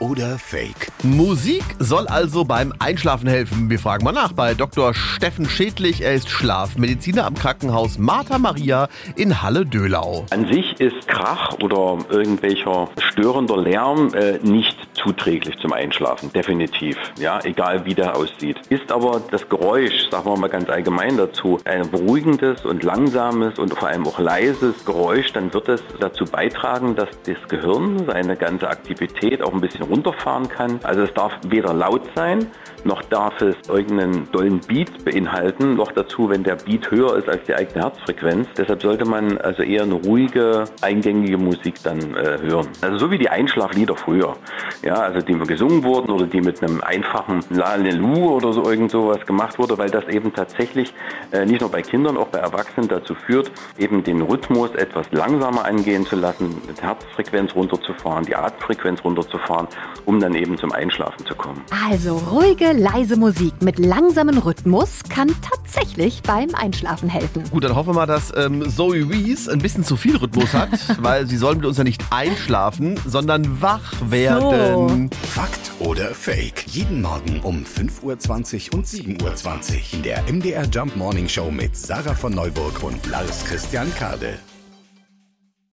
oder Fake? Musik soll also beim Einschlafen helfen. Wir fragen mal nach bei Dr. Steffen Schädlich. Er ist Schlafmediziner am Krankenhaus Martha Maria in Halle-Dölau. An sich ist Krach oder irgendwelcher störender Lärm äh, nicht zuträglich zum Einschlafen, definitiv. Ja, egal wie der aussieht. Ist aber das Geräusch, sagen wir mal ganz allgemein dazu, ein beruhigendes und langsames und vor allem auch leises Geräusch, dann wird es dazu beitragen, dass das Gehirn seine ganze Aktivität auch ein bisschen runterfahren kann. Also es darf weder laut sein, noch darf es irgendeinen dollen Beat beinhalten, noch dazu, wenn der Beat höher ist als die eigene Herzfrequenz. Deshalb sollte man also eher eine ruhige, eingängige Musik dann äh, hören. Also so wie die Einschlaflieder früher. Ja, also die gesungen wurden oder die mit einem einfachen Lalelu oder so irgend sowas gemacht wurde, weil das eben tatsächlich äh, nicht nur bei Kindern, auch bei Erwachsenen dazu führt, eben den Rhythmus etwas langsamer angehen zu lassen, die Herzfrequenz runterzufahren, die Atemfrequenz runterzufahren, um dann eben zum Einschlafen zu kommen. Also ruhige, leise Musik mit langsamem Rhythmus kann tatsächlich beim Einschlafen helfen. Gut, dann hoffen wir mal, dass ähm, Zoe Wees ein bisschen zu viel Rhythmus hat, weil sie soll mit uns ja nicht einschlafen, sondern wach werden. Fakt oder Fake? Jeden Morgen um 5.20 Uhr und 7.20 Uhr in der MDR Jump Morning Show mit Sarah von Neuburg und Lars Christian Kade.